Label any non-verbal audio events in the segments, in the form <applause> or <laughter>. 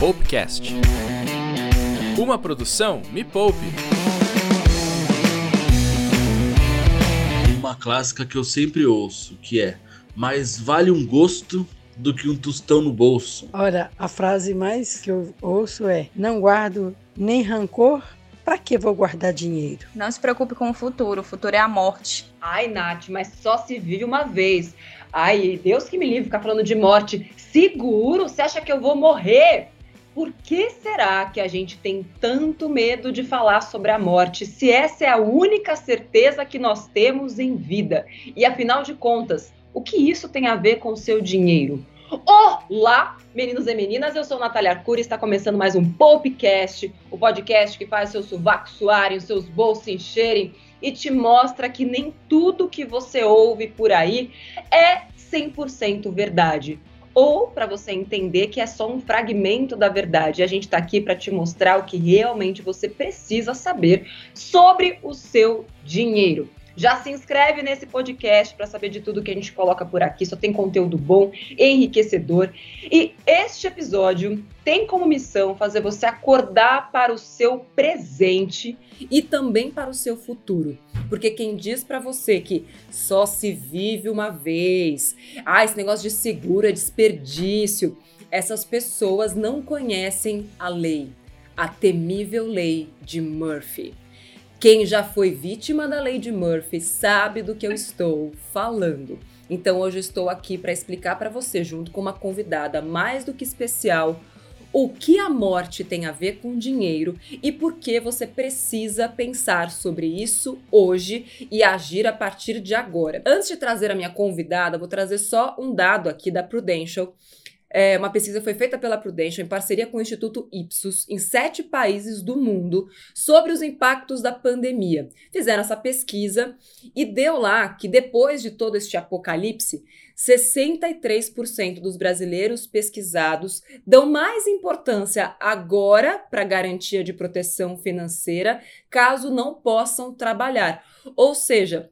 Poupecast. Uma produção Me Poupe. Uma clássica que eu sempre ouço, que é mais vale um gosto do que um tostão no bolso. Ora, a frase mais que eu ouço é: não guardo nem rancor, para que vou guardar dinheiro? Não se preocupe com o futuro, o futuro é a morte. Ai, Nath, mas só se vive uma vez. Ai, Deus que me livre ficar falando de morte. Seguro? Você acha que eu vou morrer? Por que será que a gente tem tanto medo de falar sobre a morte, se essa é a única certeza que nós temos em vida? E afinal de contas, o que isso tem a ver com o seu dinheiro? Olá, meninos e meninas, eu sou Natália Arcuri e está começando mais um Popcast, o podcast que faz seus sovacos suarem, seus bolsos encherem e te mostra que nem tudo que você ouve por aí é 100% verdade. Ou para você entender que é só um fragmento da verdade. A gente está aqui para te mostrar o que realmente você precisa saber sobre o seu dinheiro. Já se inscreve nesse podcast para saber de tudo que a gente coloca por aqui. Só tem conteúdo bom, enriquecedor. E este episódio tem como missão fazer você acordar para o seu presente e também para o seu futuro. Porque quem diz para você que só se vive uma vez, ah, esse negócio de seguro é desperdício, essas pessoas não conhecem a lei, a temível lei de Murphy. Quem já foi vítima da lei de Murphy sabe do que eu estou falando. Então hoje estou aqui para explicar para você, junto com uma convidada mais do que especial, o que a morte tem a ver com dinheiro e por que você precisa pensar sobre isso hoje e agir a partir de agora. Antes de trazer a minha convidada, vou trazer só um dado aqui da Prudential é, uma pesquisa foi feita pela Prudential em parceria com o Instituto Ipsos em sete países do mundo sobre os impactos da pandemia. Fizeram essa pesquisa e deu lá que depois de todo este apocalipse, 63% dos brasileiros pesquisados dão mais importância agora para a garantia de proteção financeira caso não possam trabalhar. Ou seja,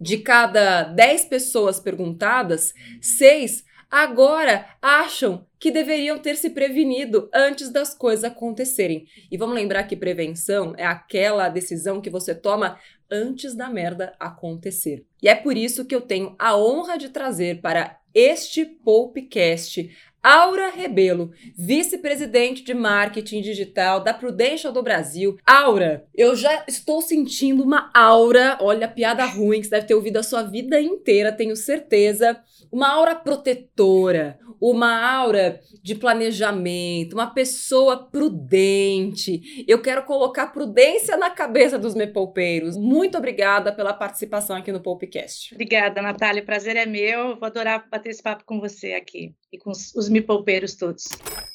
de cada 10 pessoas perguntadas, 6 agora acham que deveriam ter se prevenido antes das coisas acontecerem. E vamos lembrar que prevenção é aquela decisão que você toma antes da merda acontecer. E é por isso que eu tenho a honra de trazer para este Popcast Aura Rebelo, vice-presidente de marketing digital da Prudential do Brasil. Aura, eu já estou sentindo uma aura, olha, piada ruim que você deve ter ouvido a sua vida inteira, tenho certeza. Uma aura protetora, uma aura de planejamento, uma pessoa prudente. Eu quero colocar prudência na cabeça dos mepoupeiros. Muito obrigada pela participação aqui no Popcast. Obrigada, Natália. O prazer é meu. Vou adorar bater esse papo com você aqui e com os, os mepoupeiros todos.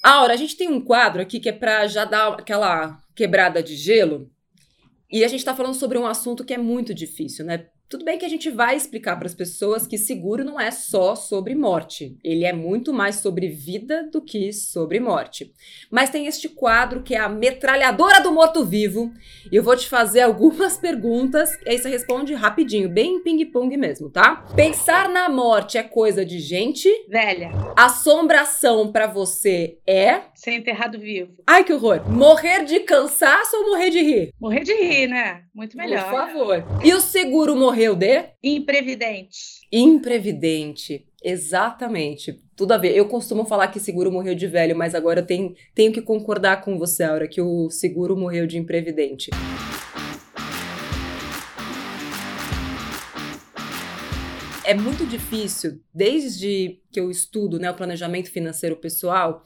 Aura, a gente tem um quadro aqui que é para já dar aquela quebrada de gelo. E a gente está falando sobre um assunto que é muito difícil, né? Tudo bem que a gente vai explicar para as pessoas que seguro não é só sobre morte. Ele é muito mais sobre vida do que sobre morte. Mas tem este quadro que é a metralhadora do morto-vivo. E eu vou te fazer algumas <laughs> perguntas e aí você responde rapidinho, bem ping-pong mesmo, tá? Pensar na morte é coisa de gente velha. Assombração para você é ser enterrado vivo. Ai, que horror. Morrer de cansaço ou morrer de rir? Morrer de rir, né? Muito melhor. Por favor. E o seguro morrer morreu de? Imprevidente. Imprevidente. Exatamente. Tudo a ver. Eu costumo falar que seguro morreu de velho, mas agora eu tenho, tenho que concordar com você, Aura, que o seguro morreu de imprevidente. É muito difícil, desde que eu estudo né, o planejamento financeiro pessoal,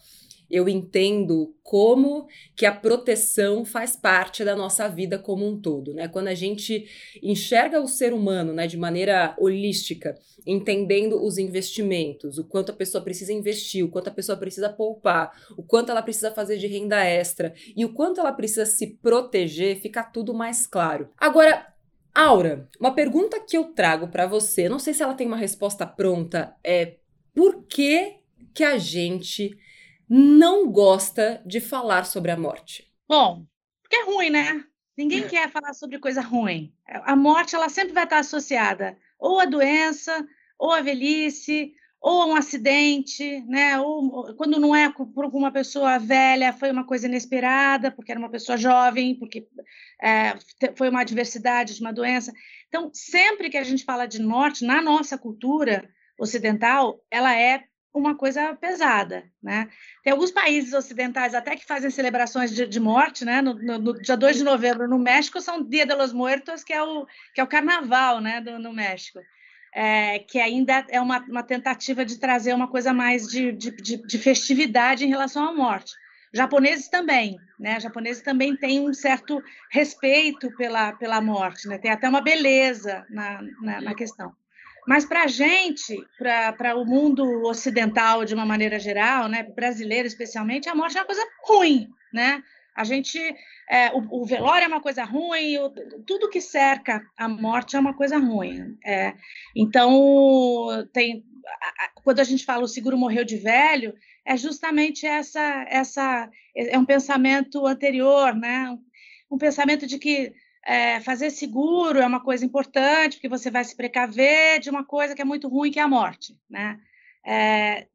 eu entendo como que a proteção faz parte da nossa vida como um todo, né? Quando a gente enxerga o ser humano, né, de maneira holística, entendendo os investimentos, o quanto a pessoa precisa investir, o quanto a pessoa precisa poupar, o quanto ela precisa fazer de renda extra e o quanto ela precisa se proteger, fica tudo mais claro. Agora, Aura, uma pergunta que eu trago para você, não sei se ela tem uma resposta pronta, é por que que a gente não gosta de falar sobre a morte? Bom, porque é ruim, né? Ninguém é. quer falar sobre coisa ruim. A morte ela sempre vai estar associada ou à doença, ou à velhice, ou um acidente, né? Ou quando não é por uma pessoa velha, foi uma coisa inesperada, porque era uma pessoa jovem, porque é, foi uma adversidade de uma doença. Então, sempre que a gente fala de morte, na nossa cultura ocidental, ela é uma coisa pesada, né? Tem alguns países ocidentais até que fazem celebrações de, de morte, né? No, no, no, dia 2 de novembro, no México, são Dia de los Muertos, que é o, que é o carnaval, né, do, no México. É, que ainda é uma, uma tentativa de trazer uma coisa mais de, de, de, de festividade em relação à morte. Japoneses também, né? Japoneses também têm um certo respeito pela, pela morte, né? Tem até uma beleza na, na, na questão. Mas para a gente, para o mundo ocidental de uma maneira geral, né, brasileiro especialmente, a morte é uma coisa ruim, né? A gente, é, o, o, velório é uma coisa ruim, o, tudo que cerca a morte é uma coisa ruim. É, então, tem, quando a gente fala o seguro morreu de velho, é justamente essa, essa é um pensamento anterior, né? Um pensamento de que é, fazer seguro é uma coisa importante, porque você vai se precaver de uma coisa que é muito ruim, que é a morte, né? É,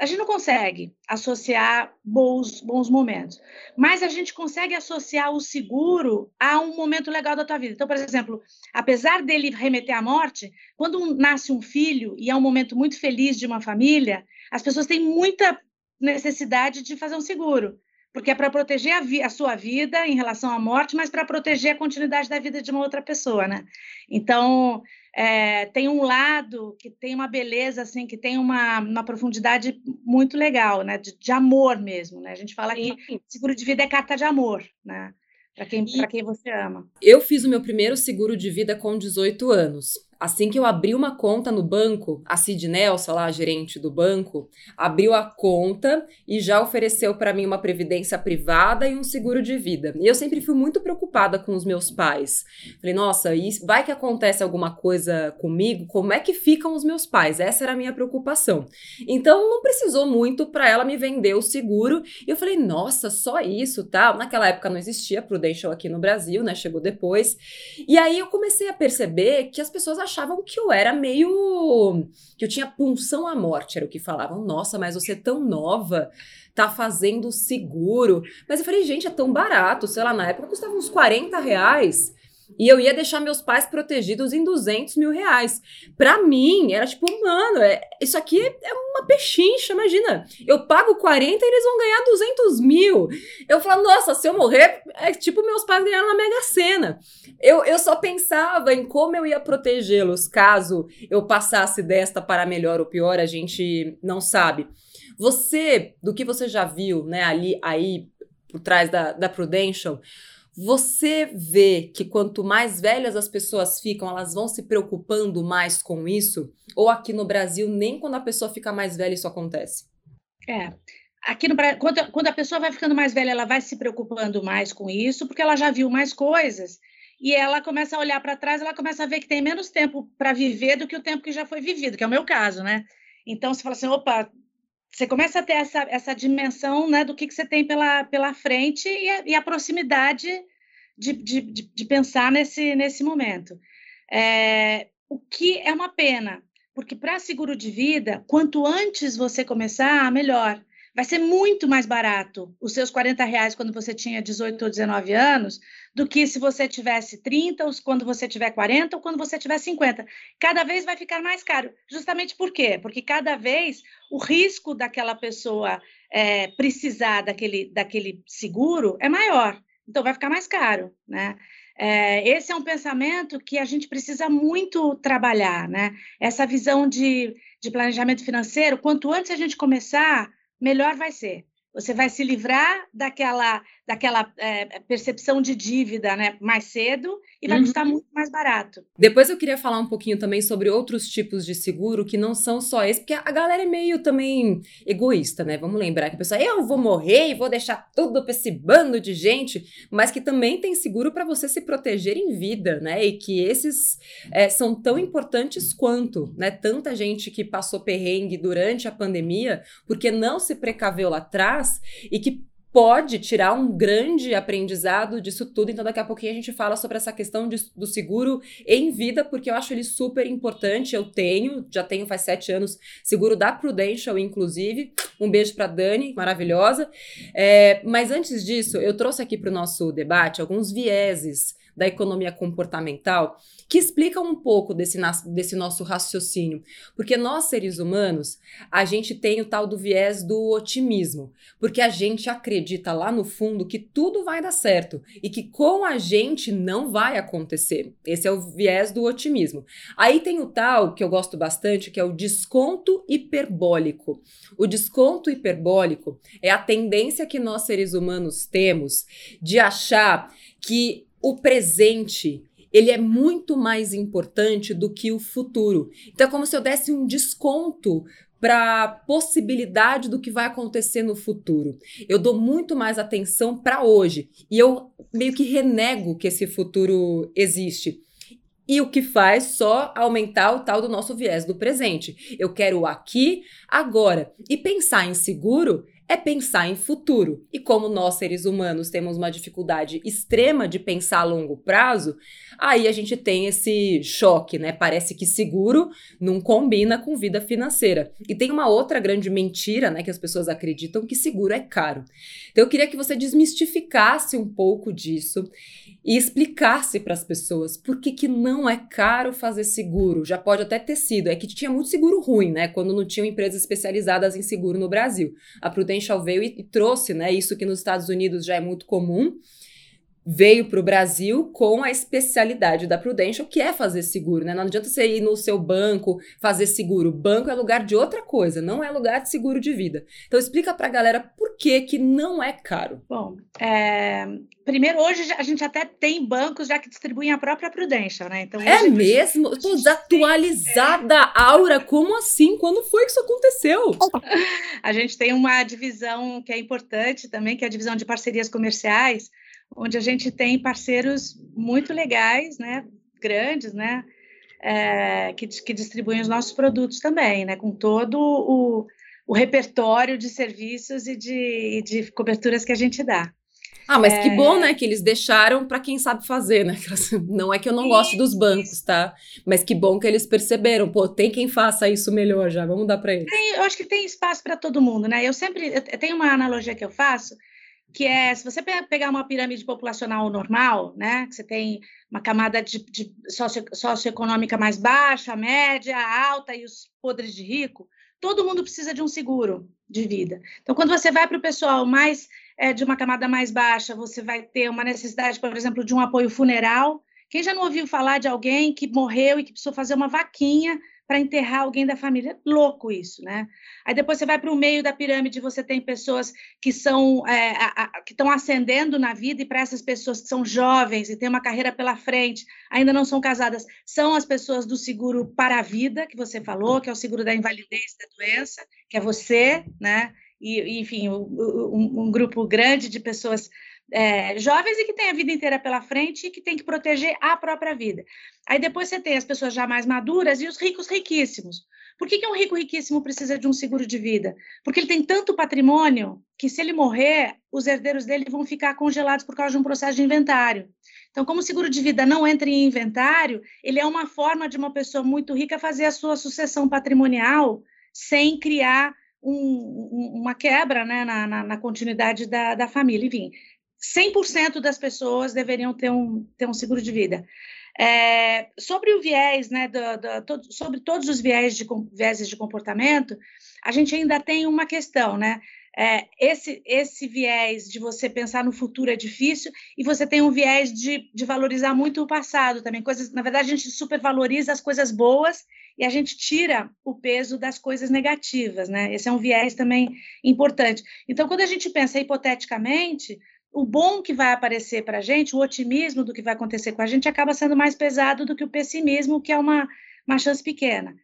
a gente não consegue associar bons, bons momentos, mas a gente consegue associar o seguro a um momento legal da tua vida. Então, por exemplo, apesar dele remeter à morte, quando nasce um filho e é um momento muito feliz de uma família, as pessoas têm muita necessidade de fazer um seguro porque é para proteger a, a, sua vida em relação à morte, mas para proteger a continuidade da vida de uma outra pessoa, né? Então, é, tem um lado que tem uma beleza, assim, que tem uma, uma profundidade muito legal, né? De, de amor mesmo, né? A gente fala que seguro de vida é carta de amor, né? Para quem, quem você ama. Eu fiz o meu primeiro seguro de vida com 18 anos. Assim que eu abri uma conta no banco, a Cid Nelson, lá, a gerente do banco, abriu a conta e já ofereceu para mim uma previdência privada e um seguro de vida. E eu sempre fui muito preocupada com os meus pais. Falei, nossa, vai que acontece alguma coisa comigo? Como é que ficam os meus pais? Essa era a minha preocupação. Então não precisou muito para ela me vender o seguro. E eu falei, nossa, só isso, tá? Naquela época não existia Prudential aqui no Brasil, né? Chegou depois. E aí eu comecei a perceber que as pessoas achavam achavam que eu era meio. que eu tinha punção à morte, era o que falavam. Nossa, mas você é tão nova, tá fazendo seguro. Mas eu falei, gente, é tão barato. Sei lá, na época custava uns 40 reais. E eu ia deixar meus pais protegidos em 200 mil reais. Pra mim, era tipo, mano, é, isso aqui é uma pechincha, imagina. Eu pago 40 e eles vão ganhar 200 mil. Eu falo, nossa, se eu morrer, é tipo meus pais ganharam na Mega Sena. Eu, eu só pensava em como eu ia protegê-los caso eu passasse desta para melhor ou pior, a gente não sabe. Você, do que você já viu, né, ali, aí, por trás da, da Prudential, você vê que quanto mais velhas as pessoas ficam, elas vão se preocupando mais com isso? Ou aqui no Brasil, nem quando a pessoa fica mais velha isso acontece? É. Aqui no Brasil, quando, quando a pessoa vai ficando mais velha, ela vai se preocupando mais com isso, porque ela já viu mais coisas e ela começa a olhar para trás, ela começa a ver que tem menos tempo para viver do que o tempo que já foi vivido, que é o meu caso, né? Então, você fala assim, opa, você começa a ter essa, essa dimensão né, do que, que você tem pela, pela frente e a, e a proximidade de, de, de, pensar nesse, nesse momento. É, o que é uma pena, porque para seguro de vida, quanto antes você começar, melhor. Vai ser muito mais barato os seus 40 reais quando você tinha 18 ou 19 anos do que se você tivesse 30, ou quando você tiver 40 ou quando você tiver 50. Cada vez vai ficar mais caro. Justamente por quê? Porque cada vez o risco daquela pessoa é, precisar daquele, daquele seguro é maior. Então vai ficar mais caro, né? É, esse é um pensamento que a gente precisa muito trabalhar, né? Essa visão de, de planejamento financeiro, quanto antes a gente começar, melhor vai ser. Você vai se livrar daquela, daquela é, percepção de dívida né, mais cedo e vai uhum. custar muito mais barato. Depois eu queria falar um pouquinho também sobre outros tipos de seguro que não são só esse, porque a galera é meio também egoísta, né? Vamos lembrar que a pessoa, eu vou morrer e vou deixar tudo para esse bando de gente, mas que também tem seguro para você se proteger em vida, né? E que esses é, são tão importantes quanto, né? Tanta gente que passou perrengue durante a pandemia porque não se precaveu lá atrás e que pode tirar um grande aprendizado disso tudo. Então, daqui a pouquinho a gente fala sobre essa questão de, do seguro em vida, porque eu acho ele super importante. Eu tenho, já tenho faz sete anos, seguro da Prudential, inclusive. Um beijo para Dani, maravilhosa. É, mas antes disso, eu trouxe aqui para o nosso debate alguns vieses da economia comportamental, que explica um pouco desse, desse nosso raciocínio. Porque nós, seres humanos, a gente tem o tal do viés do otimismo. Porque a gente acredita lá no fundo que tudo vai dar certo e que com a gente não vai acontecer. Esse é o viés do otimismo. Aí tem o tal, que eu gosto bastante, que é o desconto hiperbólico. O desconto hiperbólico é a tendência que nós, seres humanos, temos de achar que o presente ele é muito mais importante do que o futuro. Então é como se eu desse um desconto para a possibilidade do que vai acontecer no futuro. Eu dou muito mais atenção para hoje e eu meio que renego que esse futuro existe. E o que faz só aumentar o tal do nosso viés do presente. Eu quero o aqui, agora. E pensar em seguro é pensar em futuro. E como nós, seres humanos, temos uma dificuldade extrema de pensar a longo prazo, aí a gente tem esse choque, né? Parece que seguro não combina com vida financeira. E tem uma outra grande mentira, né, que as pessoas acreditam que seguro é caro. Então eu queria que você desmistificasse um pouco disso e explicasse para as pessoas por que, que não é caro fazer seguro. Já pode até ter sido, é que tinha muito seguro ruim, né? Quando não tinham empresas especializadas em seguro no Brasil. A Prudential veio e, e trouxe, né? Isso que nos Estados Unidos já é muito comum veio para o Brasil com a especialidade da Prudential, que é fazer seguro, né? Não adianta você ir no seu banco fazer seguro. Banco é lugar de outra coisa, não é lugar de seguro de vida. Então explica para a galera por que que não é caro. Bom, é... primeiro hoje a gente até tem bancos já que distribuem a própria Prudential, né? Então é mesmo? Eu tô desatualizada, é. Aura. Como assim? Quando foi que isso aconteceu? <laughs> a gente tem uma divisão que é importante também, que é a divisão de parcerias comerciais onde a gente tem parceiros muito legais, né, grandes, né, é, que, que distribuem os nossos produtos também, né, com todo o, o repertório de serviços e de, de coberturas que a gente dá. Ah, mas é... que bom, né, que eles deixaram para quem sabe fazer, né? Não é que eu não goste dos bancos, tá? Mas que bom que eles perceberam, pô, tem quem faça isso melhor já, vamos dar para eles. Tem, eu acho que tem espaço para todo mundo, né? Eu sempre eu tenho uma analogia que eu faço, que é, se você pegar uma pirâmide populacional normal, né, que você tem uma camada de, de socio, socioeconômica mais baixa, média, alta e os podres de rico, todo mundo precisa de um seguro de vida. Então, quando você vai para o pessoal mais é, de uma camada mais baixa, você vai ter uma necessidade, por exemplo, de um apoio funeral. Quem já não ouviu falar de alguém que morreu e que precisou fazer uma vaquinha para enterrar alguém da família. Louco isso, né? Aí depois você vai para o meio da pirâmide, você tem pessoas que são é, a, a, que estão ascendendo na vida, e para essas pessoas que são jovens e têm uma carreira pela frente, ainda não são casadas, são as pessoas do seguro para a vida, que você falou, que é o seguro da invalidez da doença, que é você, né? E, enfim, um, um grupo grande de pessoas é, jovens e que têm a vida inteira pela frente e que tem que proteger a própria vida. Aí depois você tem as pessoas já mais maduras e os ricos riquíssimos. Por que, que um rico riquíssimo precisa de um seguro de vida? Porque ele tem tanto patrimônio que, se ele morrer, os herdeiros dele vão ficar congelados por causa de um processo de inventário. Então, como o seguro de vida não entra em inventário, ele é uma forma de uma pessoa muito rica fazer a sua sucessão patrimonial sem criar um, uma quebra né, na, na, na continuidade da, da família. Enfim, 100% das pessoas deveriam ter um, ter um seguro de vida. É, sobre o viés, né, do, do, todo, sobre todos os viés de, viéses de comportamento, a gente ainda tem uma questão, né? É, esse, esse viés de você pensar no futuro é difícil e você tem um viés de, de valorizar muito o passado também. Coisas, na verdade, a gente supervaloriza as coisas boas e a gente tira o peso das coisas negativas, né? Esse é um viés também importante. Então, quando a gente pensa hipoteticamente, o bom que vai aparecer para a gente, o otimismo do que vai acontecer com a gente, acaba sendo mais pesado do que o pessimismo, que é uma, uma chance pequena.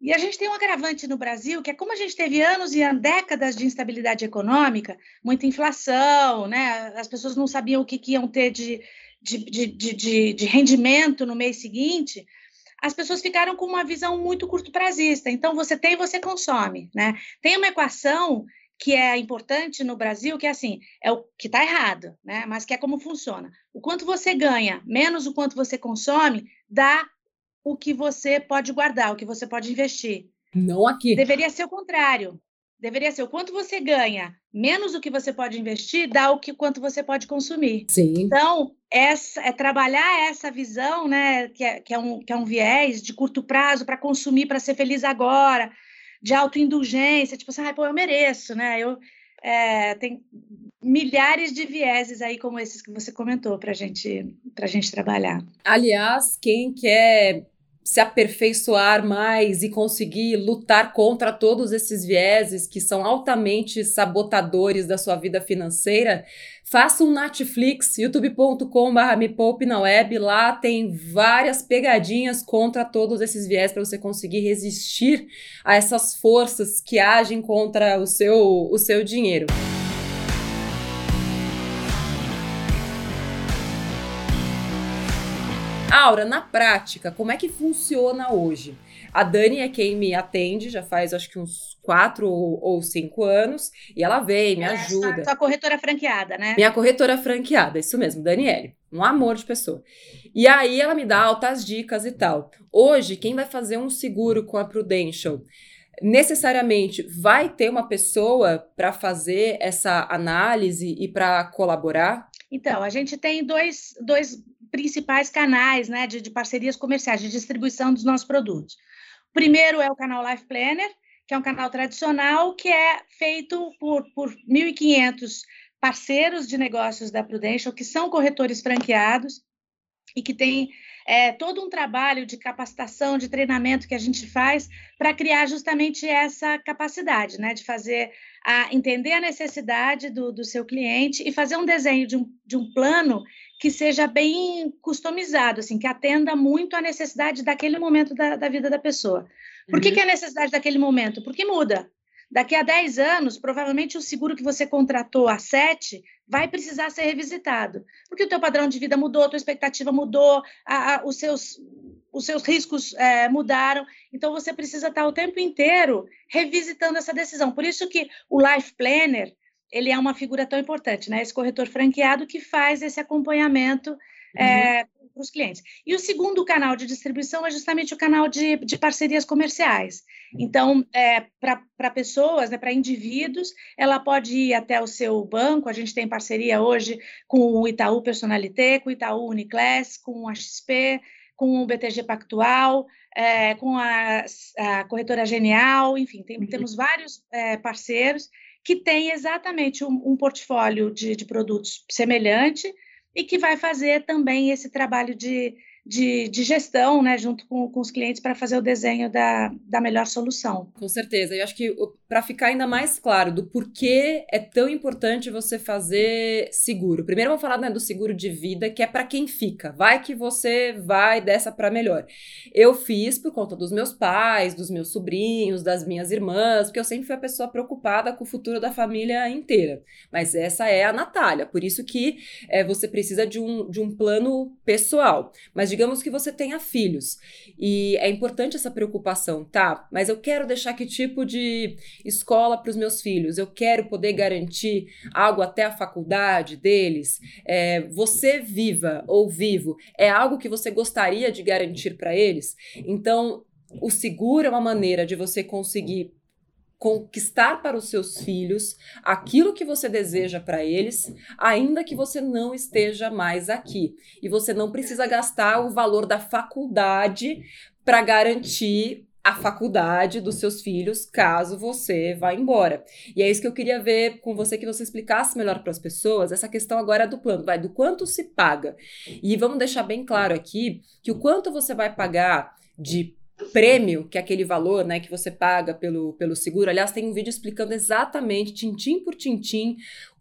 E a gente tem um agravante no Brasil, que é como a gente teve anos e décadas de instabilidade econômica, muita inflação, né? as pessoas não sabiam o que, que iam ter de, de, de, de, de rendimento no mês seguinte, as pessoas ficaram com uma visão muito curto prazista. Então, você tem, você consome. Né? Tem uma equação que é importante no Brasil, que é assim, é o que está errado, né? Mas que é como funciona. O quanto você ganha, menos o quanto você consome, dá o que você pode guardar, o que você pode investir. Não aqui. Deveria ser o contrário. Deveria ser o quanto você ganha, menos o que você pode investir, dá o que quanto você pode consumir. Sim. Então, essa, é trabalhar essa visão, né, que é, que é, um, que é um viés de curto prazo para consumir, para ser feliz agora, de autoindulgência, tipo assim, ah, pô, eu mereço, né? Eu, é, tem milhares de vieses aí como esses que você comentou para gente, a gente trabalhar. Aliás, quem quer se aperfeiçoar mais e conseguir lutar contra todos esses vieses que são altamente sabotadores da sua vida financeira, faça um Netflix, youtube.com.br me na web, lá tem várias pegadinhas contra todos esses vieses para você conseguir resistir a essas forças que agem contra o seu, o seu dinheiro. Aura, na prática, como é que funciona hoje? A Dani é quem me atende, já faz acho que uns quatro ou, cinco anos, e ela vem, me ajuda. É, sua corretora franqueada, né? Minha corretora franqueada, isso mesmo, Daniele. Um amor de pessoa. E aí ela me dá altas dicas e tal. Hoje, quem vai fazer um seguro com a Prudential necessariamente vai ter uma pessoa para fazer essa análise e para colaborar? Então, a gente tem dois, dois principais canais né, de, de parcerias comerciais, de distribuição dos nossos produtos. O primeiro é o canal Life Planner, que é um canal tradicional que é feito por, por 1.500 parceiros de negócios da Prudential, que são corretores franqueados e que tem é, todo um trabalho de capacitação, de treinamento que a gente faz para criar justamente essa capacidade, né, de fazer a entender a necessidade do, do seu cliente e fazer um desenho de um, de um plano que seja bem customizado, assim, que atenda muito à necessidade daquele momento da, da vida da pessoa. Por que, uhum. que é a necessidade daquele momento? Porque muda. Daqui a 10 anos, provavelmente o seguro que você contratou há 7 vai precisar ser revisitado. Porque o teu padrão de vida mudou, a tua expectativa mudou, a, a, os, seus, os seus riscos é, mudaram. Então, você precisa estar o tempo inteiro revisitando essa decisão. Por isso que o Life Planner, ele é uma figura tão importante, né? Esse corretor franqueado que faz esse acompanhamento uhum. é, para os clientes. E o segundo canal de distribuição é justamente o canal de, de parcerias comerciais. Então, é, para pessoas, né, para indivíduos, ela pode ir até o seu banco. A gente tem parceria hoje com o Itaú Personalité, com o Itaú Uniclass, com a XP, com o BTG Pactual, é, com a, a, corretora Genial, enfim, tem, uhum. temos vários é, parceiros que têm exatamente um, um portfólio de, de produtos semelhante e que vai fazer também esse trabalho de de, de gestão, né, junto com, com os clientes para fazer o desenho da, da melhor solução. Com certeza. Eu acho que para ficar ainda mais claro do porquê é tão importante você fazer seguro. Primeiro vamos falar né, do seguro de vida, que é para quem fica. Vai que você vai dessa para melhor. Eu fiz por conta dos meus pais, dos meus sobrinhos, das minhas irmãs, porque eu sempre fui a pessoa preocupada com o futuro da família inteira. Mas essa é a Natália, por isso que é, você precisa de um, de um plano pessoal. Mas digamos que você tenha filhos e é importante essa preocupação, tá? Mas eu quero deixar que tipo de escola para os meus filhos? Eu quero poder garantir algo até a faculdade deles? É, você viva ou vivo é algo que você gostaria de garantir para eles? Então, o seguro é uma maneira de você conseguir conquistar para os seus filhos aquilo que você deseja para eles, ainda que você não esteja mais aqui. E você não precisa gastar o valor da faculdade para garantir a faculdade dos seus filhos caso você vá embora. E é isso que eu queria ver com você que você explicasse melhor para as pessoas essa questão agora do plano, vai do quanto se paga. E vamos deixar bem claro aqui que o quanto você vai pagar de prêmio, que é aquele valor né, que você paga pelo, pelo seguro. Aliás, tem um vídeo explicando exatamente, tintim por tintim,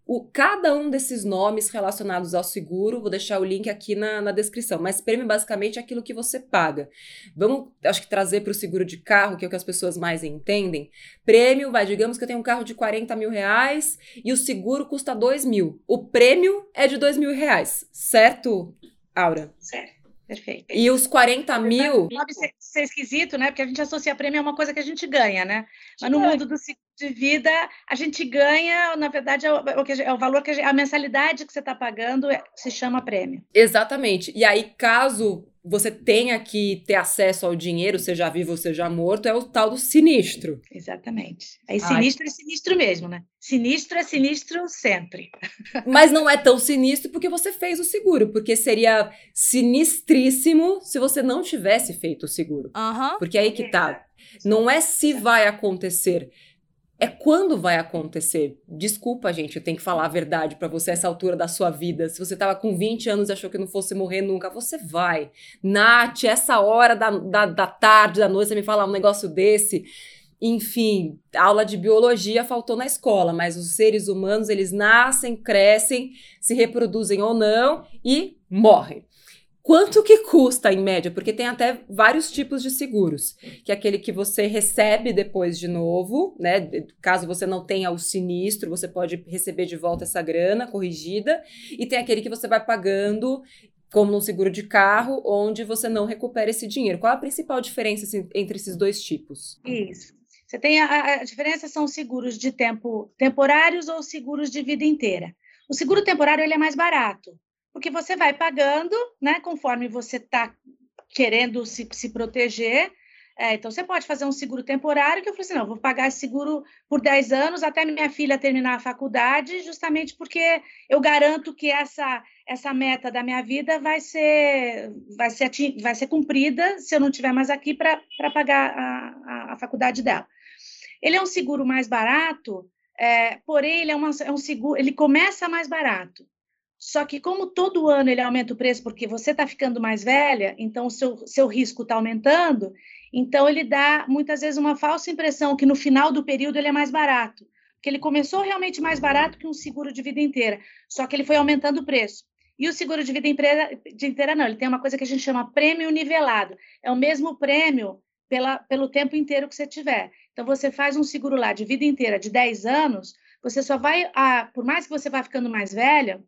o, cada um desses nomes relacionados ao seguro, vou deixar o link aqui na, na descrição, mas prêmio basicamente é aquilo que você paga. Vamos, acho que trazer para o seguro de carro, que é o que as pessoas mais entendem. Prêmio, vai, digamos que eu tenho um carro de 40 mil reais e o seguro custa 2 mil. O prêmio é de 2 mil reais, certo, Aura? Certo. Perfeito. E os 40 mil. Pode ser, ser, esquisito, né? Porque a gente associa prêmio a uma coisa que a gente ganha, né? Mas no mundo do de vida, a gente ganha, na verdade, é o, é o valor que a, a mensalidade que você está pagando é, se chama prêmio. Exatamente. E aí, caso você tenha que ter acesso ao dinheiro, seja vivo ou seja morto, é o tal do sinistro. Exatamente. Aí sinistro Ai. é sinistro mesmo, né? Sinistro é sinistro sempre. <laughs> Mas não é tão sinistro porque você fez o seguro, porque seria sinistríssimo se você não tivesse feito o seguro. Uhum. Porque aí que tá. Não é se vai acontecer é quando vai acontecer. Desculpa, gente, eu tenho que falar a verdade para você essa altura da sua vida. Se você tava com 20 anos e achou que não fosse morrer nunca, você vai. Nath, essa hora da, da, da tarde, da noite, você me falar um negócio desse. Enfim, aula de biologia faltou na escola, mas os seres humanos, eles nascem, crescem, se reproduzem ou não e morrem. Quanto que custa em média? Porque tem até vários tipos de seguros, que é aquele que você recebe depois de novo, né? Caso você não tenha o sinistro, você pode receber de volta essa grana corrigida, e tem aquele que você vai pagando como um seguro de carro, onde você não recupera esse dinheiro. Qual a principal diferença assim, entre esses dois tipos? Isso. Você tem a, a diferença são seguros de tempo temporários ou seguros de vida inteira. O seguro temporário ele é mais barato, porque você vai pagando, né, conforme você está querendo se, se proteger. É, então, você pode fazer um seguro temporário, que eu falei assim, não, vou pagar esse seguro por 10 anos até minha filha terminar a faculdade, justamente porque eu garanto que essa, essa meta da minha vida vai ser, vai ser, vai ser cumprida se eu não estiver mais aqui para pagar a, a, a, faculdade dela. Ele é um seguro mais barato, é, porém, ele é, uma, é um seguro, ele começa mais barato. Só que como todo ano ele aumenta o preço porque você está ficando mais velha, então o seu, seu risco está aumentando, então ele dá muitas vezes uma falsa impressão que no final do período ele é mais barato. Porque ele começou realmente mais barato que um seguro de vida inteira, só que ele foi aumentando o preço. E o seguro de vida inteira, de inteira não, ele tem uma coisa que a gente chama prêmio nivelado. É o mesmo prêmio pela, pelo tempo inteiro que você tiver. Então, você faz um seguro lá de vida inteira de 10 anos, você só vai, ah, por mais que você vá ficando mais velha,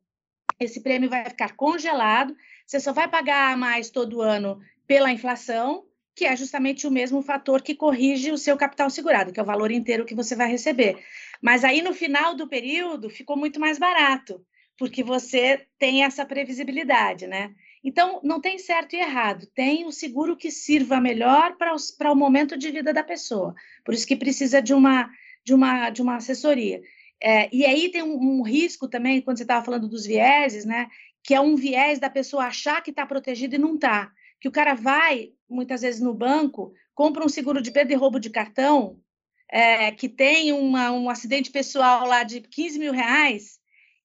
esse prêmio vai ficar congelado, você só vai pagar mais todo ano pela inflação, que é justamente o mesmo fator que corrige o seu capital segurado, que é o valor inteiro que você vai receber. Mas aí no final do período ficou muito mais barato, porque você tem essa previsibilidade, né? Então, não tem certo e errado, tem o seguro que sirva melhor para o momento de vida da pessoa. Por isso que precisa de uma, de uma, de uma assessoria. É, e aí tem um, um risco também, quando você estava falando dos vieses, né? Que é um viés da pessoa achar que está protegido e não está. Que o cara vai, muitas vezes, no banco, compra um seguro de perda e roubo de cartão, é, que tem uma, um acidente pessoal lá de 15 mil reais,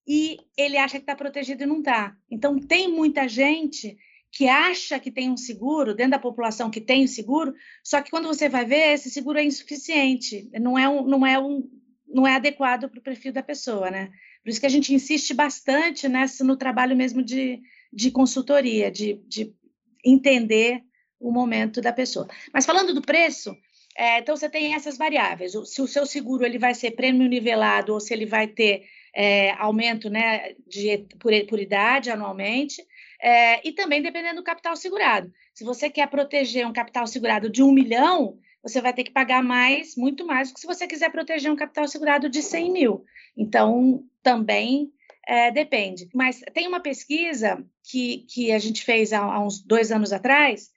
e ele acha que está protegido e não está. Então, tem muita gente que acha que tem um seguro, dentro da população que tem o seguro, só que quando você vai ver, esse seguro é insuficiente, não é um, não é um, não é adequado para o perfil da pessoa, né? Por isso que a gente insiste bastante nessa, no trabalho mesmo de, de consultoria, de, de entender o momento da pessoa. Mas falando do preço, é, então você tem essas variáveis. Se o seu seguro ele vai ser prêmio nivelado ou se ele vai ter é, aumento né, de, por, por idade anualmente, é, e também dependendo do capital segurado. Se você quer proteger um capital segurado de um milhão, você vai ter que pagar mais, muito mais, do que se você quiser proteger um capital segurado de 100 mil. Então, também é, depende. Mas tem uma pesquisa que, que a gente fez há, há uns dois anos atrás,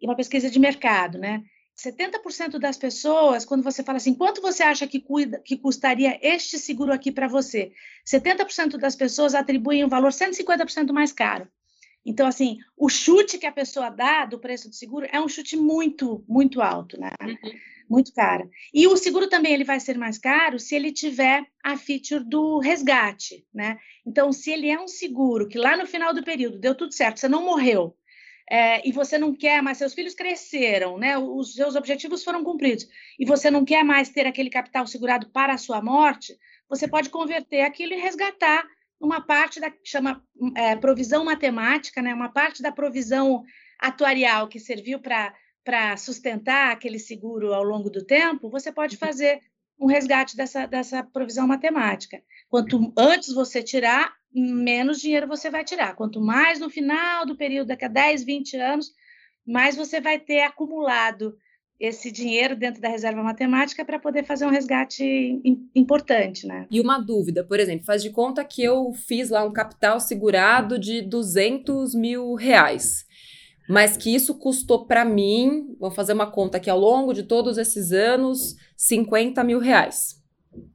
e uma pesquisa de mercado, né? 70% das pessoas, quando você fala assim, quanto você acha que, cuida, que custaria este seguro aqui para você? 70% das pessoas atribuem um valor 150% mais caro. Então, assim, o chute que a pessoa dá do preço do seguro é um chute muito, muito alto, né? Uhum. Muito caro. E o seguro também ele vai ser mais caro se ele tiver a feature do resgate, né? Então, se ele é um seguro que lá no final do período deu tudo certo, você não morreu, é, e você não quer mais, seus filhos cresceram, né? Os seus objetivos foram cumpridos, e você não quer mais ter aquele capital segurado para a sua morte, você pode converter aquilo e resgatar uma parte da que chama é, provisão matemática, né, uma parte da provisão atuarial que serviu para sustentar aquele seguro ao longo do tempo, você pode uhum. fazer um resgate dessa, dessa provisão matemática. Quanto antes você tirar, menos dinheiro você vai tirar. Quanto mais no final do período, daqui a 10, 20 anos, mais você vai ter acumulado esse dinheiro dentro da reserva matemática para poder fazer um resgate importante, né? E uma dúvida, por exemplo, faz de conta que eu fiz lá um capital segurado de 200 mil reais, mas que isso custou para mim, vou fazer uma conta aqui ao longo de todos esses anos, 50 mil reais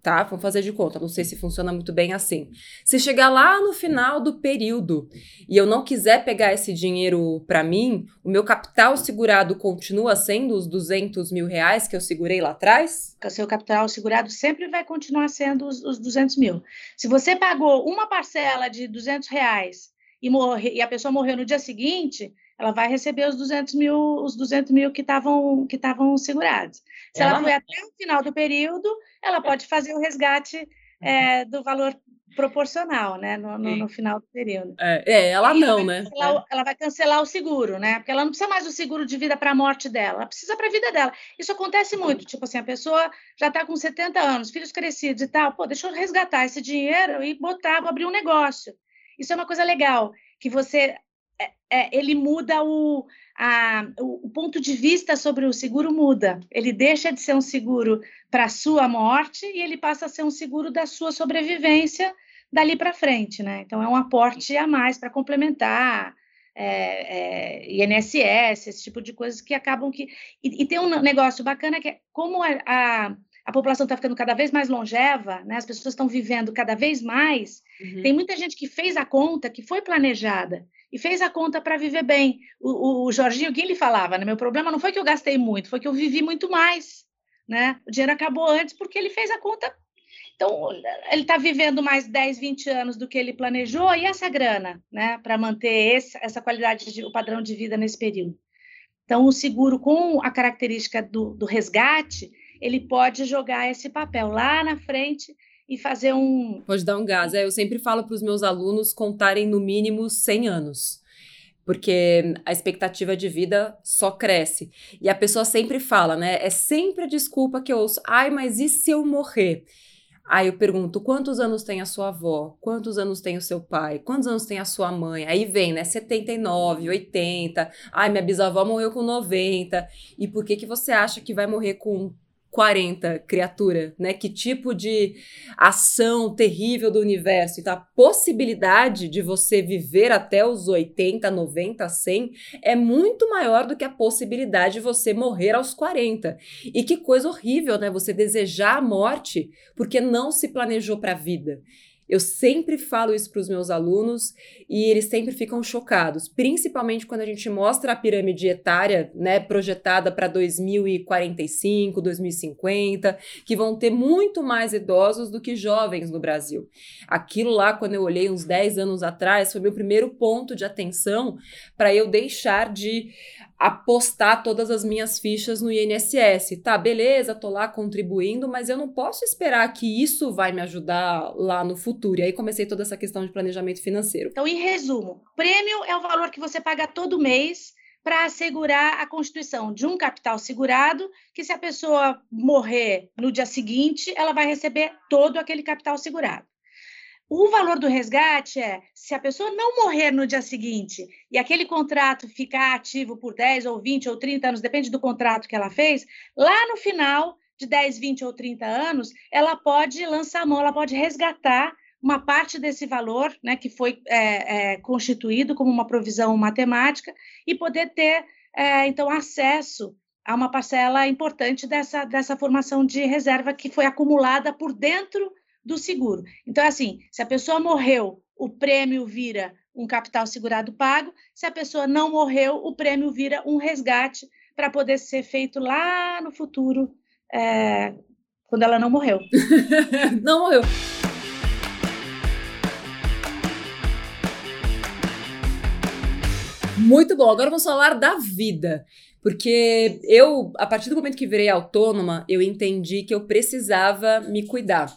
tá? Vamos fazer de conta, não sei se funciona muito bem assim. Se chegar lá no final do período e eu não quiser pegar esse dinheiro para mim, o meu capital segurado continua sendo os 200 mil reais que eu segurei lá atrás? O seu capital segurado sempre vai continuar sendo os, os 200 mil. Se você pagou uma parcela de 200 reais e, morre, e a pessoa morreu no dia seguinte, ela vai receber os 200 mil, os 200 mil que estavam que estavam segurados. Se ela, ela foi até o final do período, ela pode fazer o resgate é, do valor proporcional, né, no, no, no final do período. É, é ela não, ela né? Cancelar, ela vai cancelar o seguro, né? Porque ela não precisa mais do seguro de vida para a morte dela, ela precisa para a vida dela. Isso acontece muito, tipo assim, a pessoa já está com 70 anos, filhos crescidos e tal, pô, deixa eu resgatar esse dinheiro e botar, vou abrir um negócio. Isso é uma coisa legal, que você é, é, ele muda o, a, o, o, ponto de vista sobre o seguro muda. Ele deixa de ser um seguro para a sua morte e ele passa a ser um seguro da sua sobrevivência dali para frente, né? Então é um aporte a mais para complementar é, é, INSS, esse tipo de coisas que acabam que e, e tem um negócio bacana que é como a, a a população está ficando cada vez mais longeva, né? as pessoas estão vivendo cada vez mais. Uhum. Tem muita gente que fez a conta, que foi planejada e fez a conta para viver bem. O, o Jorginho Guilherme falava, né? meu problema não foi que eu gastei muito, foi que eu vivi muito mais. Né? O dinheiro acabou antes porque ele fez a conta. Então, ele está vivendo mais 10, 20 anos do que ele planejou, e essa grana, né, para manter esse, essa qualidade, de, o padrão de vida nesse período. Então, o seguro com a característica do, do resgate, ele pode jogar esse papel lá na frente e fazer um. Pode dar um gás. É, eu sempre falo para os meus alunos contarem no mínimo 100 anos. Porque a expectativa de vida só cresce. E a pessoa sempre fala, né? É sempre a desculpa que eu ouço. Ai, mas e se eu morrer? Aí eu pergunto: quantos anos tem a sua avó? Quantos anos tem o seu pai? Quantos anos tem a sua mãe? Aí vem, né? 79, 80. Ai, minha bisavó morreu com 90. E por que, que você acha que vai morrer com 40, criatura, né? Que tipo de ação terrível do universo. Então, a possibilidade de você viver até os 80, 90, 100 é muito maior do que a possibilidade de você morrer aos 40. E que coisa horrível, né? Você desejar a morte porque não se planejou para a vida. Eu sempre falo isso para os meus alunos e eles sempre ficam chocados, principalmente quando a gente mostra a pirâmide etária, né, projetada para 2045, 2050, que vão ter muito mais idosos do que jovens no Brasil. Aquilo lá, quando eu olhei uns 10 anos atrás, foi meu primeiro ponto de atenção para eu deixar de apostar todas as minhas fichas no INSS. Tá, beleza, tô lá contribuindo, mas eu não posso esperar que isso vai me ajudar lá no futuro. E aí comecei toda essa questão de planejamento financeiro. Então, em resumo, prêmio é o valor que você paga todo mês para assegurar a constituição de um capital segurado, que se a pessoa morrer no dia seguinte, ela vai receber todo aquele capital segurado. O valor do resgate é se a pessoa não morrer no dia seguinte e aquele contrato ficar ativo por 10 ou 20 ou 30 anos, depende do contrato que ela fez, lá no final de 10, 20 ou 30 anos, ela pode lançar a mão, ela pode resgatar uma parte desse valor, né, que foi é, é, constituído como uma provisão matemática, e poder ter, é, então, acesso a uma parcela importante dessa, dessa formação de reserva que foi acumulada por dentro do seguro. Então, é assim, se a pessoa morreu, o prêmio vira um capital segurado pago, se a pessoa não morreu, o prêmio vira um resgate para poder ser feito lá no futuro, é, quando ela não morreu. <laughs> não morreu. Muito bom. Agora vamos falar da vida. Porque eu, a partir do momento que virei autônoma, eu entendi que eu precisava me cuidar.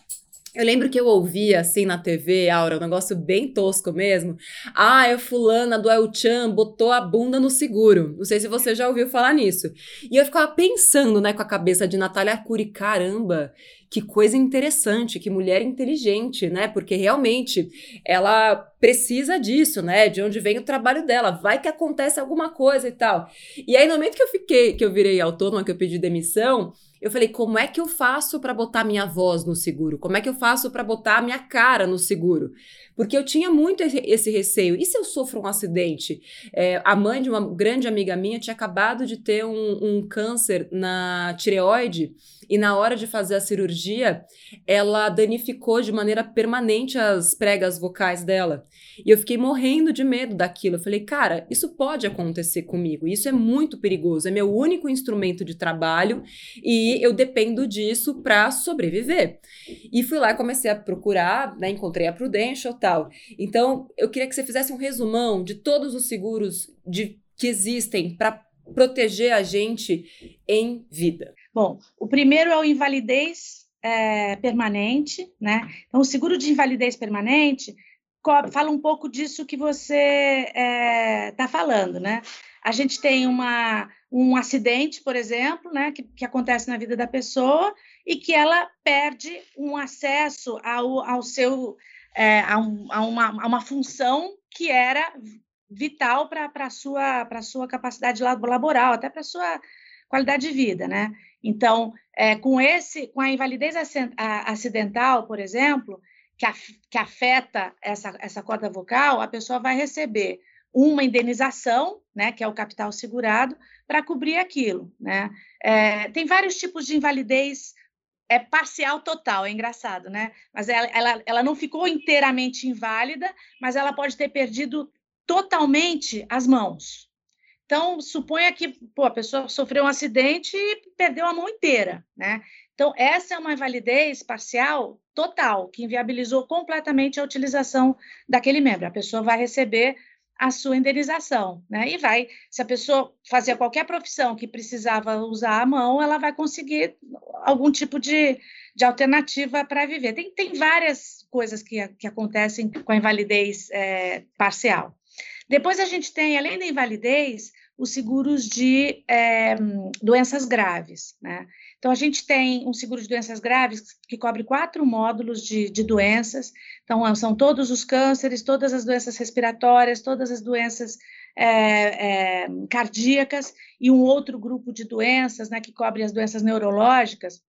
Eu lembro que eu ouvia assim na TV, Aura, um negócio bem tosco mesmo. Ah, a fulana do El Chan botou a bunda no seguro. Não sei se você já ouviu falar nisso. E eu ficava pensando, né, com a cabeça de Natália Arcuri, caramba, que coisa interessante, que mulher inteligente, né? Porque realmente ela precisa disso, né? De onde vem o trabalho dela. Vai que acontece alguma coisa e tal. E aí, no momento que eu fiquei, que eu virei autônoma, que eu pedi demissão, eu falei, como é que eu faço para botar minha voz no seguro? Como é que eu faço para botar minha cara no seguro? Porque eu tinha muito esse receio. E se eu sofro um acidente? É, a mãe de uma grande amiga minha tinha acabado de ter um, um câncer na tireoide e na hora de fazer a cirurgia, ela danificou de maneira permanente as pregas vocais dela. E eu fiquei morrendo de medo daquilo. Eu falei, cara, isso pode acontecer comigo. Isso é muito perigoso. É meu único instrumento de trabalho e eu dependo disso para sobreviver. E fui lá e comecei a procurar, né, encontrei a Prudential Então, eu queria que você fizesse um resumão de todos os seguros de, que existem para proteger a gente em vida. Bom, o primeiro é o invalidez é, permanente, né? Então, o seguro de invalidez permanente fala um pouco disso que você está é, tá falando, né? A gente tem uma, um acidente, por exemplo, né, que, que acontece na vida da pessoa e que ela perde um acesso ao, ao seu é, a, um, a, uma, a uma função que era vital para a sua, sua capacidade laboral, até para a sua qualidade de vida, né? Então, é, com esse, com a invalidez acidental, por exemplo, que, que afeta essa, essa corda vocal, a pessoa vai receber uma indenização, né, que é o capital segurado, para cobrir aquilo, né? É, tem vários tipos de invalidez é parcial total, é engraçado, né? Mas ela, ela, ela não ficou inteiramente inválida, mas ela pode ter perdido totalmente as mãos, então, suponha que pô, a pessoa sofreu um acidente e perdeu a mão inteira, né? Então, essa é uma invalidez parcial total, que inviabilizou completamente a utilização daquele membro. A pessoa vai receber a sua indenização, né? E vai, se a pessoa fazia qualquer profissão que precisava usar a mão, ela vai conseguir algum tipo de, de alternativa para viver. Tem, tem várias coisas que, que acontecem com a invalidez é, parcial. Depois a gente tem, além da invalidez, os seguros de é, doenças graves, né? Então, a gente tem um seguro de doenças graves que cobre quatro módulos de, de doenças. Então, são todos os cânceres, todas as doenças respiratórias, todas as doenças é, é, cardíacas e um outro grupo de doenças, né, que cobre as doenças neurológicas.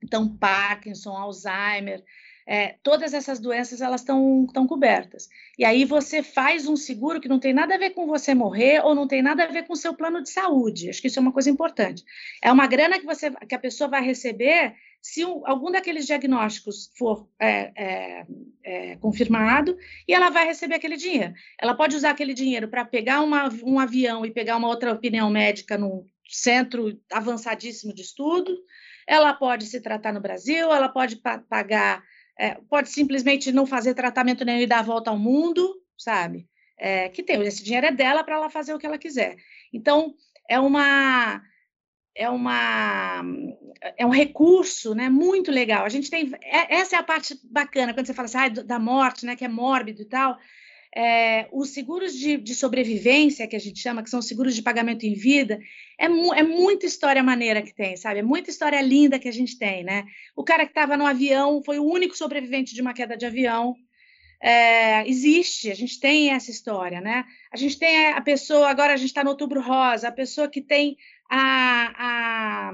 Então, Parkinson, Alzheimer, é, todas essas doenças elas estão cobertas. E aí você faz um seguro que não tem nada a ver com você morrer ou não tem nada a ver com seu plano de saúde. Acho que isso é uma coisa importante. É uma grana que você que a pessoa vai receber se um, algum daqueles diagnósticos for é, é, é, confirmado e ela vai receber aquele dinheiro. Ela pode usar aquele dinheiro para pegar uma, um avião e pegar uma outra opinião médica num centro avançadíssimo de estudo. Ela pode se tratar no Brasil, ela pode pa pagar é, pode simplesmente não fazer tratamento nenhum e dar a volta ao mundo, sabe? É, que tem esse dinheiro é dela para ela fazer o que ela quiser. Então é uma é uma é um recurso, né? Muito legal. A gente tem é, essa é a parte bacana quando você fala assim, ah, da morte, né? Que é mórbido e tal é, os seguros de, de, sobrevivência, que a gente chama, que são seguros de pagamento em vida, é, mu é, muita história maneira que tem, sabe? É muita história linda que a gente tem, né? O cara que estava no avião foi o único sobrevivente de uma queda de avião. É, existe, a gente tem essa história, né? A gente tem a pessoa, agora a gente está no outubro rosa, a pessoa que tem a,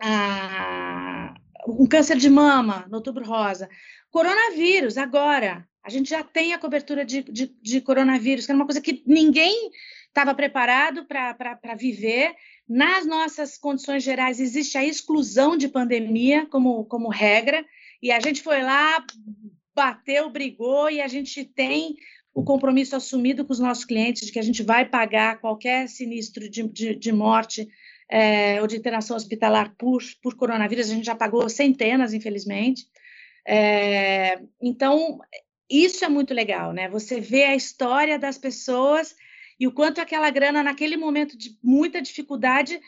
a, a, um câncer de mama no outubro rosa. Coronavírus, agora, a gente já tem a cobertura de, de, de coronavírus, que era uma coisa que ninguém estava preparado para viver. Nas nossas condições gerais, existe a exclusão de pandemia como, como regra, e a gente foi lá, bateu, brigou, e a gente tem o compromisso assumido com os nossos clientes de que a gente vai pagar qualquer sinistro de, de, de morte é, ou de internação hospitalar por, por coronavírus. A gente já pagou centenas, infelizmente. É, então, isso é muito legal, né? Você vê a história das pessoas e o quanto aquela grana, naquele momento de muita dificuldade,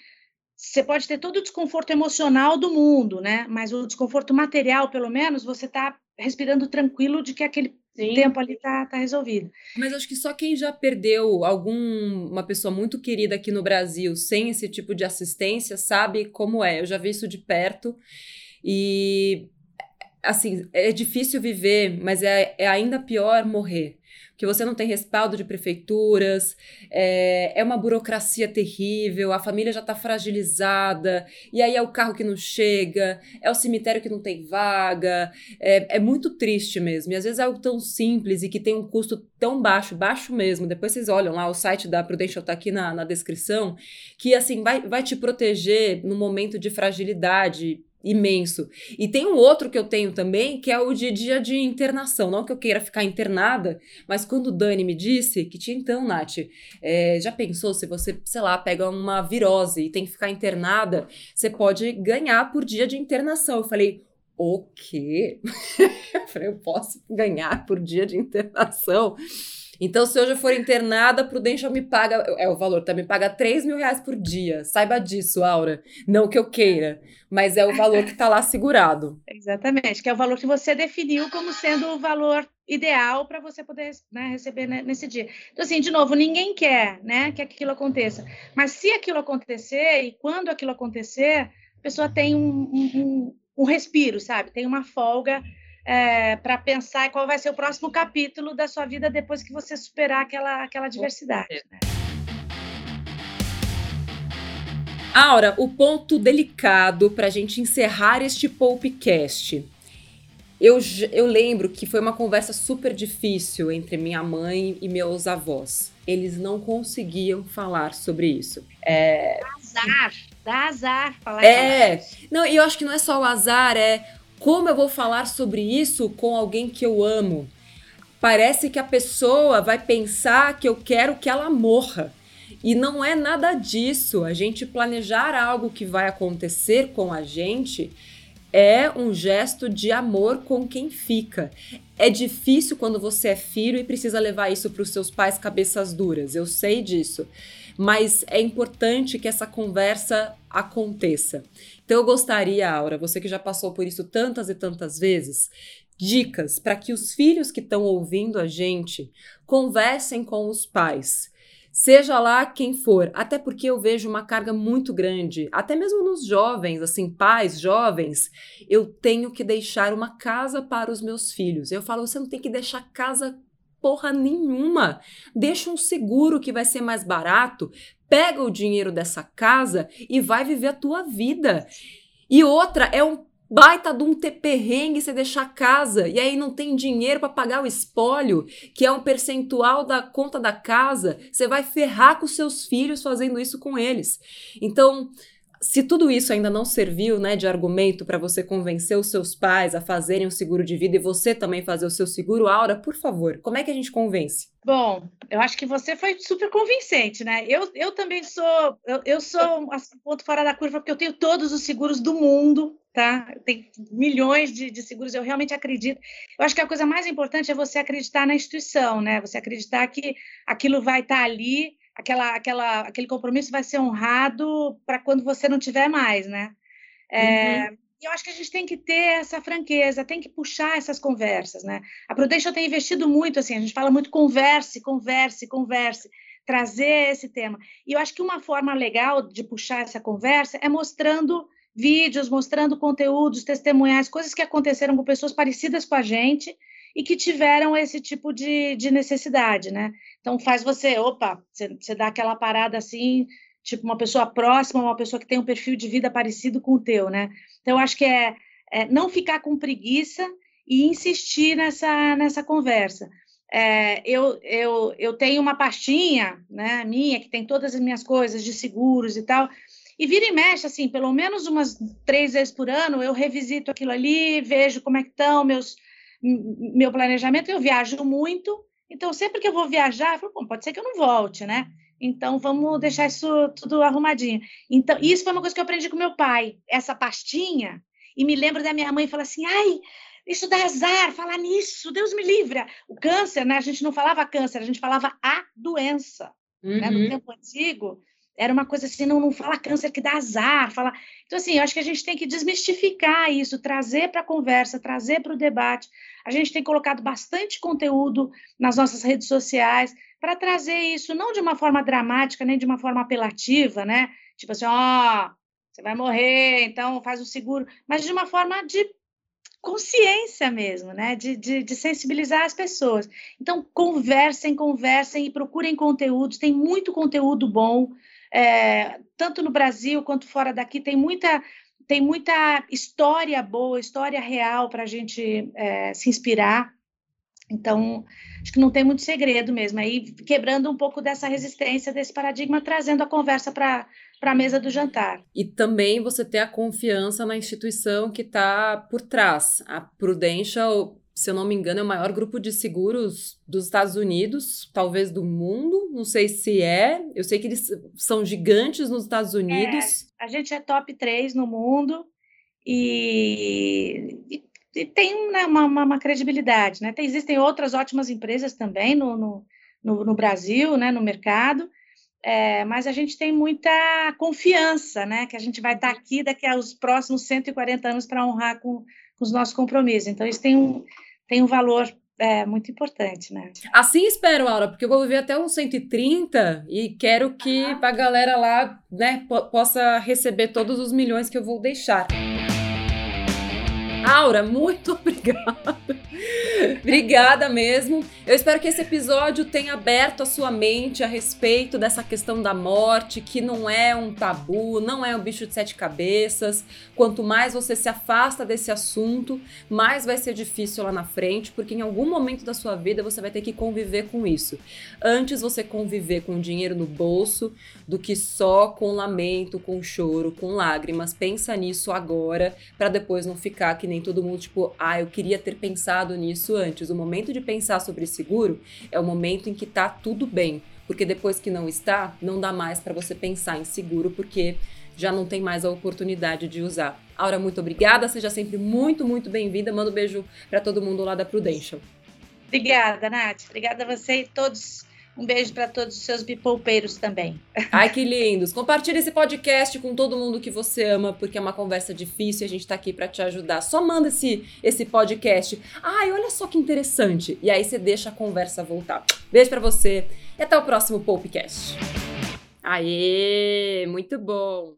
você pode ter todo o desconforto emocional do mundo, né? Mas o desconforto material, pelo menos, você está respirando tranquilo de que aquele Sim. tempo ali tá, tá resolvido. Mas acho que só quem já perdeu alguma pessoa muito querida aqui no Brasil sem esse tipo de assistência sabe como é. Eu já vi isso de perto e assim, é difícil viver, mas é, é ainda pior morrer que você não tem respaldo de prefeituras, é, é uma burocracia terrível, a família já está fragilizada, e aí é o carro que não chega, é o cemitério que não tem vaga, é, é muito triste mesmo. E às vezes é algo tão simples e que tem um custo tão baixo, baixo mesmo. Depois vocês olham lá, o site da Prudential está aqui na, na descrição, que assim vai, vai te proteger no momento de fragilidade imenso. E tem um outro que eu tenho também, que é o de dia de internação. Não que eu queira ficar internada, mas quando o Dani me disse que tinha então, Nath, é, já pensou se você, sei lá, pega uma virose e tem que ficar internada, você pode ganhar por dia de internação. Eu falei, o quê? <laughs> eu falei, eu posso ganhar por dia de internação? Então, se hoje eu for internada, a Prudential me paga, é o valor, tá? Me paga 3 mil reais por dia. Saiba disso, Aura. Não que eu queira, mas é o valor que tá lá segurado. <laughs> Exatamente, que é o valor que você definiu como sendo o valor ideal para você poder né, receber nesse dia. Então, assim, de novo, ninguém quer né, que aquilo aconteça. Mas se aquilo acontecer e quando aquilo acontecer, a pessoa tem um, um, um respiro, sabe? Tem uma folga é, para pensar qual vai ser o próximo capítulo da sua vida depois que você superar aquela, aquela diversidade. Né? Aura, o ponto delicado para a gente encerrar este Popcast. Eu, eu lembro que foi uma conversa super difícil entre minha mãe e meus avós. Eles não conseguiam falar sobre isso. É... Dá azar, dá azar falar É, não, e eu acho que não é só o azar, é como eu vou falar sobre isso com alguém que eu amo? Parece que a pessoa vai pensar que eu quero que ela morra. E não é nada disso. A gente planejar algo que vai acontecer com a gente é um gesto de amor com quem fica. É difícil quando você é filho e precisa levar isso para os seus pais cabeças duras. Eu sei disso. Mas é importante que essa conversa aconteça. Então eu gostaria, Aura, você que já passou por isso tantas e tantas vezes, dicas para que os filhos que estão ouvindo a gente conversem com os pais. Seja lá quem for, até porque eu vejo uma carga muito grande, até mesmo nos jovens, assim, pais jovens, eu tenho que deixar uma casa para os meus filhos. Eu falo, você não tem que deixar casa porra nenhuma. Deixa um seguro que vai ser mais barato, pega o dinheiro dessa casa e vai viver a tua vida. E outra é um baita de um perrengue você deixar a casa e aí não tem dinheiro para pagar o espólio, que é um percentual da conta da casa, você vai ferrar com seus filhos fazendo isso com eles. Então, se tudo isso ainda não serviu né, de argumento para você convencer os seus pais a fazerem um seguro de vida e você também fazer o seu seguro, Aura, por favor, como é que a gente convence? Bom, eu acho que você foi super convincente, né? Eu, eu também sou, eu, eu sou assim, ponto fora da curva, porque eu tenho todos os seguros do mundo, tá? Tem milhões de, de, seguros, eu realmente acredito. Eu acho que a coisa mais importante é você acreditar na instituição, né? Você acreditar que aquilo vai estar ali aquela, aquela, aquele compromisso vai ser honrado para quando você não tiver mais, né? É, uhum. Eu acho que a gente tem que ter essa franqueza, tem que puxar essas conversas, né? A Prudential tem investido muito, assim, a gente fala muito converse, converse, converse, trazer esse tema. E eu acho que uma forma legal de puxar essa conversa é mostrando vídeos, mostrando conteúdos, testemunhais, coisas que aconteceram com pessoas parecidas com a gente e que tiveram esse tipo de, de necessidade, né? Então faz você, opa, você, você dá aquela parada assim, tipo uma pessoa próxima, uma pessoa que tem um perfil de vida parecido com o teu, né? Então eu acho que é, é não ficar com preguiça e insistir nessa, nessa conversa. É, eu, eu, eu tenho uma pastinha, né, minha, que tem todas as minhas coisas de seguros e tal, e vira e mexe, assim, pelo menos umas três vezes por ano, eu revisito aquilo ali, vejo como é que estão meus, meu planejamento, eu viajo muito, então sempre que eu vou viajar, eu falo, bom, pode ser que eu não volte, né? Então vamos deixar isso tudo arrumadinho. Então, isso foi uma coisa que eu aprendi com meu pai, essa pastinha, e me lembro da minha mãe falar assim: ai, isso dá azar, falar nisso, Deus me livre. O câncer, né? A gente não falava câncer, a gente falava a doença. Uhum. Né? No uhum. tempo antigo, era uma coisa assim, não, não fala câncer que dá azar, fala. Então, assim, eu acho que a gente tem que desmistificar isso, trazer para a conversa, trazer para o debate. A gente tem colocado bastante conteúdo nas nossas redes sociais para trazer isso, não de uma forma dramática, nem de uma forma apelativa, né? Tipo assim, ó, oh, você vai morrer, então faz o seguro, mas de uma forma de consciência mesmo, né? De, de, de, sensibilizar as pessoas. Então, conversem, conversem e procurem conteúdos. Tem muito conteúdo bom, é, tanto no Brasil quanto fora daqui. Tem muita, tem muita história boa, história real para a gente é, se inspirar. Então, acho que não tem muito segredo mesmo. Aí, quebrando um pouco dessa resistência, desse paradigma, trazendo a conversa para a mesa do jantar. E também você ter a confiança na instituição que está por trás. A Prudential, se eu não me engano, é o maior grupo de seguros dos Estados Unidos, talvez do mundo. Não sei se é. Eu sei que eles são gigantes nos Estados Unidos. É, a gente é top 3 no mundo. E, e e tem né, uma, uma, uma, credibilidade, né? Tem, existem outras ótimas empresas também no, no, no, no Brasil, né, no mercado, é, mas a gente tem muita confiança, né? Que a gente vai estar aqui daqui aos próximos 140 anos para honrar com, com, os nossos compromissos. Então, isso tem um, tem um valor é, muito importante, né? Assim espero, Aura, porque eu vou viver até uns 130 e quero que a galera lá né, possa receber todos os milhões que eu vou deixar. Aura, muito <laughs> obrigada. Obrigada mesmo. Eu espero que esse episódio tenha aberto a sua mente a respeito dessa questão da morte, que não é um tabu, não é um bicho de sete cabeças. Quanto mais você se afasta desse assunto, mais vai ser difícil lá na frente, porque em algum momento da sua vida você vai ter que conviver com isso. Antes você conviver com dinheiro no bolso do que só com lamento, com choro, com lágrimas. Pensa nisso agora, para depois não ficar que nem todo mundo, tipo, ah, eu queria ter pensado nisso antes. O momento de pensar sobre seguro é o momento em que tá tudo bem. Porque depois que não está, não dá mais para você pensar em seguro, porque já não tem mais a oportunidade de usar. Aura, muito obrigada. Seja sempre muito, muito bem-vinda. Manda um beijo para todo mundo lá da Prudential. Obrigada, Nath. Obrigada a você e todos um beijo para todos os seus bipolpeiros também. Ai, que lindos. Compartilhe esse podcast com todo mundo que você ama, porque é uma conversa difícil e a gente está aqui para te ajudar. Só manda esse, esse podcast. Ai, olha só que interessante. E aí você deixa a conversa voltar. Beijo para você e até o próximo podcast. Aê, muito bom.